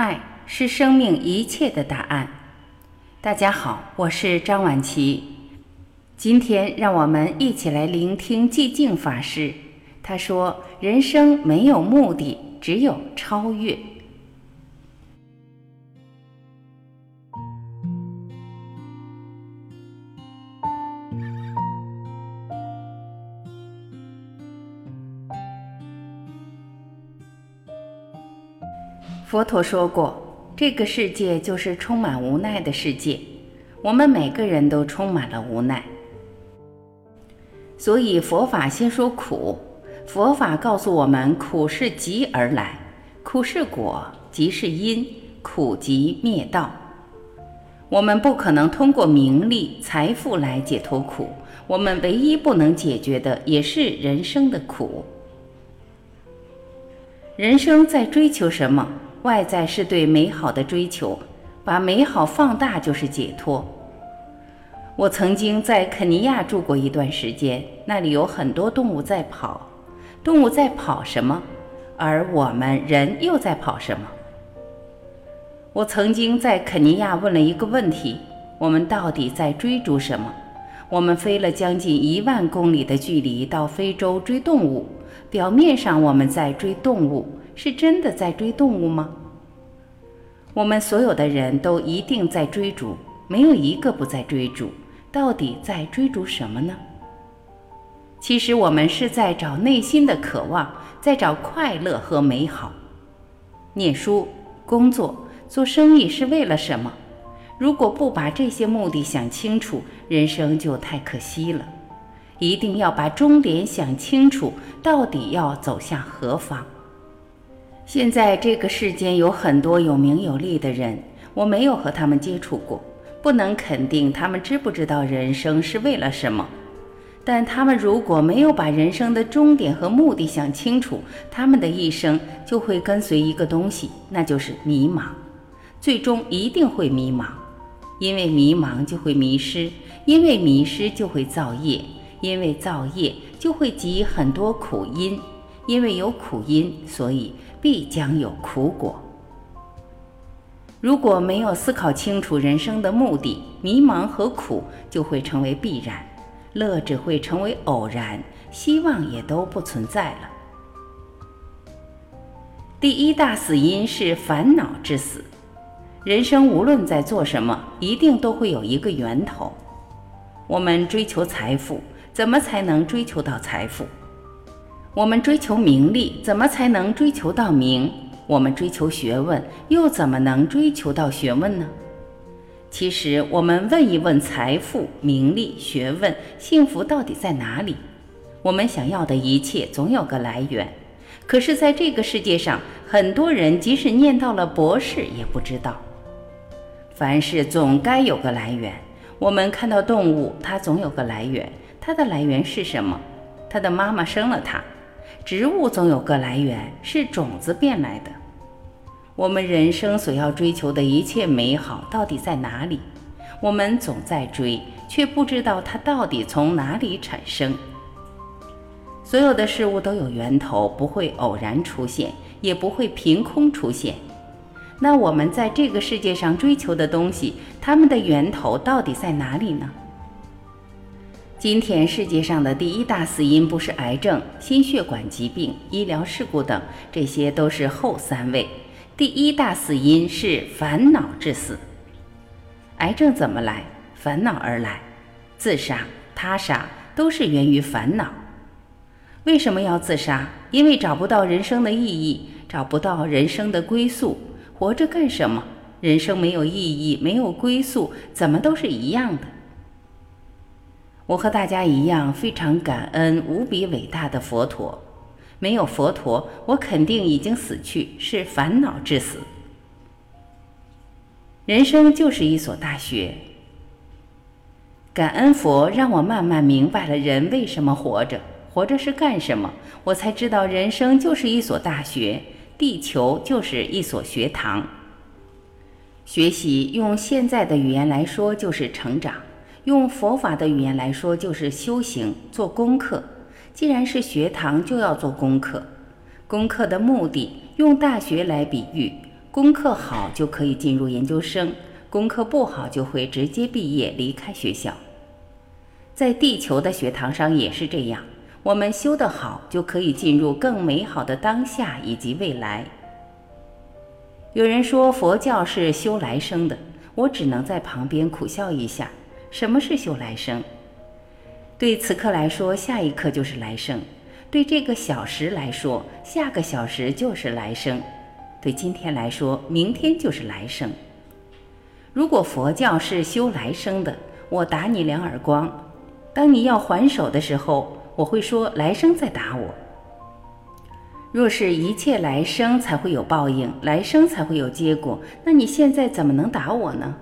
爱是生命一切的答案。大家好，我是张婉琪。今天让我们一起来聆听寂静法师。他说：“人生没有目的，只有超越。”佛陀说过，这个世界就是充满无奈的世界，我们每个人都充满了无奈。所以佛法先说苦，佛法告诉我们，苦是集而来，苦是果，即是因，苦集灭道。我们不可能通过名利、财富来解脱苦，我们唯一不能解决的也是人生的苦。人生在追求什么？外在是对美好的追求，把美好放大就是解脱。我曾经在肯尼亚住过一段时间，那里有很多动物在跑，动物在跑什么？而我们人又在跑什么？我曾经在肯尼亚问了一个问题：我们到底在追逐什么？我们飞了将近一万公里的距离到非洲追动物，表面上我们在追动物。是真的在追动物吗？我们所有的人都一定在追逐，没有一个不在追逐。到底在追逐什么呢？其实我们是在找内心的渴望，在找快乐和美好。念书、工作、做生意是为了什么？如果不把这些目的想清楚，人生就太可惜了。一定要把终点想清楚，到底要走向何方？现在这个世间有很多有名有利的人，我没有和他们接触过，不能肯定他们知不知道人生是为了什么。但他们如果没有把人生的终点和目的想清楚，他们的一生就会跟随一个东西，那就是迷茫，最终一定会迷茫，因为迷茫就会迷失，因为迷失就会造业，因为造业就会积很多苦因，因为有苦因，所以。必将有苦果。如果没有思考清楚人生的目的，迷茫和苦就会成为必然，乐只会成为偶然，希望也都不存在了。第一大死因是烦恼之死。人生无论在做什么，一定都会有一个源头。我们追求财富，怎么才能追求到财富？我们追求名利，怎么才能追求到名？我们追求学问，又怎么能追求到学问呢？其实，我们问一问财富、名利、学问、幸福到底在哪里？我们想要的一切总有个来源。可是，在这个世界上，很多人即使念到了博士，也不知道。凡事总该有个来源。我们看到动物，它总有个来源。它的来源是什么？它的妈妈生了它。植物总有个来源，是种子变来的。我们人生所要追求的一切美好，到底在哪里？我们总在追，却不知道它到底从哪里产生。所有的事物都有源头，不会偶然出现，也不会凭空出现。那我们在这个世界上追求的东西，它们的源头到底在哪里呢？今天世界上的第一大死因不是癌症、心血管疾病、医疗事故等，这些都是后三位。第一大死因是烦恼致死。癌症怎么来？烦恼而来。自杀、他杀都是源于烦恼。为什么要自杀？因为找不到人生的意义，找不到人生的归宿。活着干什么？人生没有意义，没有归宿，怎么都是一样的。我和大家一样，非常感恩无比伟大的佛陀。没有佛陀，我肯定已经死去，是烦恼致死。人生就是一所大学。感恩佛，让我慢慢明白了人为什么活着，活着是干什么。我才知道，人生就是一所大学，地球就是一所学堂。学习，用现在的语言来说，就是成长。用佛法的语言来说，就是修行、做功课。既然是学堂，就要做功课。功课的目的，用大学来比喻，功课好就可以进入研究生，功课不好就会直接毕业离开学校。在地球的学堂上也是这样，我们修得好就可以进入更美好的当下以及未来。有人说佛教是修来生的，我只能在旁边苦笑一下。什么是修来生？对此刻来说，下一刻就是来生；对这个小时来说，下个小时就是来生；对今天来说，明天就是来生。如果佛教是修来生的，我打你两耳光。当你要还手的时候，我会说来生再打我。若是一切来生才会有报应，来生才会有结果，那你现在怎么能打我呢？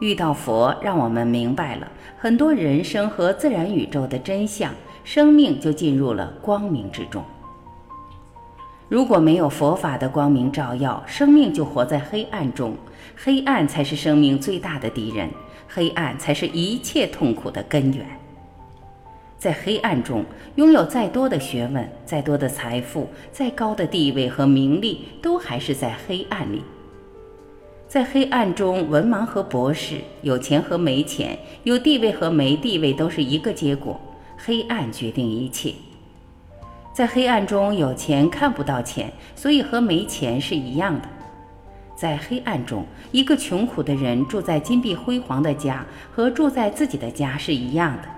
遇到佛，让我们明白了很多人生和自然宇宙的真相，生命就进入了光明之中。如果没有佛法的光明照耀，生命就活在黑暗中，黑暗才是生命最大的敌人，黑暗才是一切痛苦的根源。在黑暗中，拥有再多的学问、再多的财富、再高的地位和名利，都还是在黑暗里。在黑暗中，文盲和博士，有钱和没钱，有地位和没地位，都是一个结果。黑暗决定一切。在黑暗中，有钱看不到钱，所以和没钱是一样的。在黑暗中，一个穷苦的人住在金碧辉煌的家，和住在自己的家是一样的。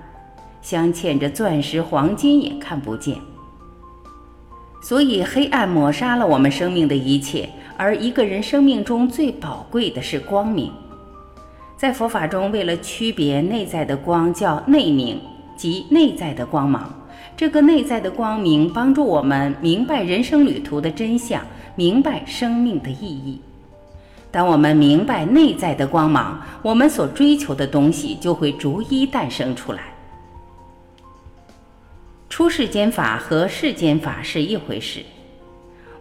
镶嵌着钻石、黄金也看不见，所以黑暗抹杀了我们生命的一切。而一个人生命中最宝贵的是光明。在佛法中，为了区别内在的光，叫内明，即内在的光芒。这个内在的光明帮助我们明白人生旅途的真相，明白生命的意义。当我们明白内在的光芒，我们所追求的东西就会逐一诞生出来。出世间法和世间法是一回事。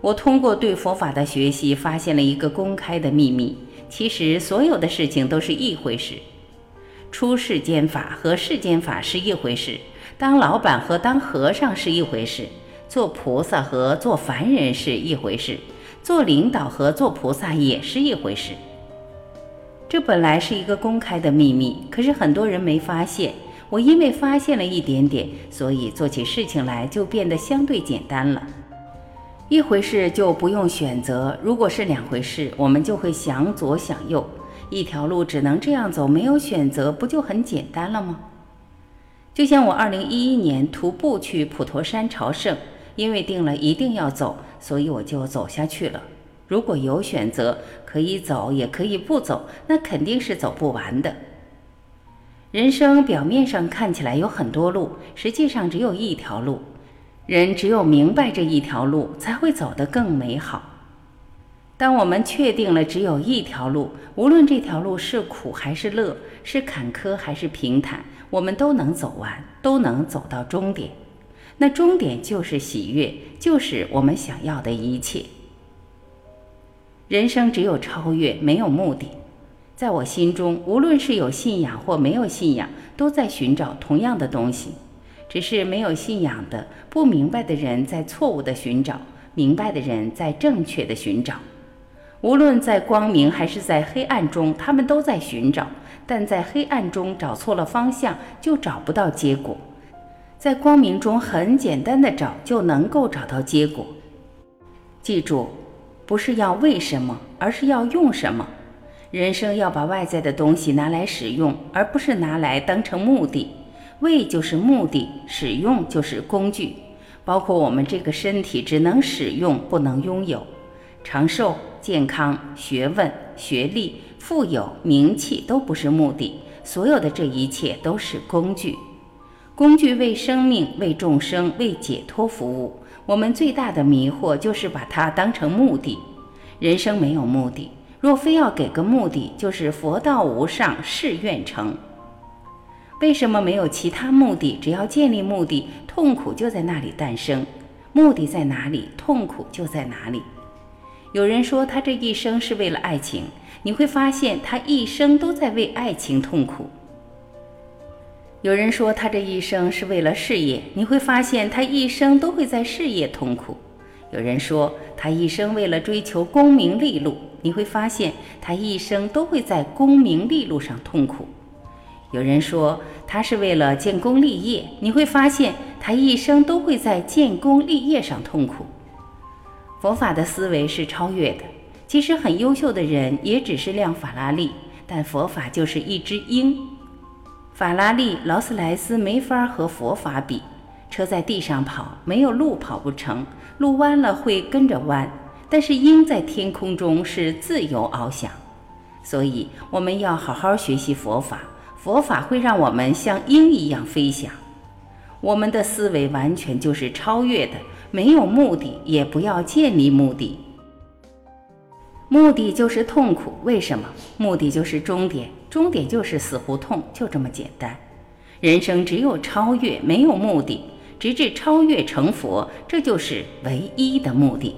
我通过对佛法的学习，发现了一个公开的秘密：其实所有的事情都是一回事。出世间法和世间法是一回事，当老板和当和尚是一回事，做菩萨和做凡人是一回事，做领导和做菩萨也是一回事。这本来是一个公开的秘密，可是很多人没发现。我因为发现了一点点，所以做起事情来就变得相对简单了。一回事就不用选择，如果是两回事，我们就会想左想右。一条路只能这样走，没有选择，不就很简单了吗？就像我二零一一年徒步去普陀山朝圣，因为定了一定要走，所以我就走下去了。如果有选择，可以走也可以不走，那肯定是走不完的。人生表面上看起来有很多路，实际上只有一条路。人只有明白这一条路，才会走得更美好。当我们确定了只有一条路，无论这条路是苦还是乐，是坎坷还是平坦，我们都能走完，都能走到终点。那终点就是喜悦，就是我们想要的一切。人生只有超越，没有目的。在我心中，无论是有信仰或没有信仰，都在寻找同样的东西，只是没有信仰的、不明白的人在错误的寻找，明白的人在正确的寻找。无论在光明还是在黑暗中，他们都在寻找，但在黑暗中找错了方向，就找不到结果；在光明中很简单的找，就能够找到结果。记住，不是要为什么，而是要用什么。人生要把外在的东西拿来使用，而不是拿来当成目的。为就是目的，使用就是工具。包括我们这个身体，只能使用，不能拥有。长寿、健康、学问、学历、富有、名气都不是目的，所有的这一切都是工具。工具为生命、为众生、为解脱服务。我们最大的迷惑就是把它当成目的。人生没有目的。若非要给个目的，就是佛道无上，誓愿成。为什么没有其他目的？只要建立目的，痛苦就在那里诞生。目的在哪里，痛苦就在哪里。有人说他这一生是为了爱情，你会发现他一生都在为爱情痛苦。有人说他这一生是为了事业，你会发现他一生都会在事业痛苦。有人说他一生为了追求功名利禄，你会发现他一生都会在功名利禄上痛苦。有人说他是为了建功立业，你会发现他一生都会在建功立业上痛苦。佛法的思维是超越的，其实很优秀的人也只是辆法拉利，但佛法就是一只鹰。法拉利、劳斯莱斯没法和佛法比，车在地上跑，没有路跑不成，路弯了会跟着弯，但是鹰在天空中是自由翱翔，所以我们要好好学习佛法。佛法会让我们像鹰一样飞翔，我们的思维完全就是超越的，没有目的，也不要建立目的。目的就是痛苦，为什么？目的就是终点，终点就是死胡同，就这么简单。人生只有超越，没有目的，直至超越成佛，这就是唯一的目的。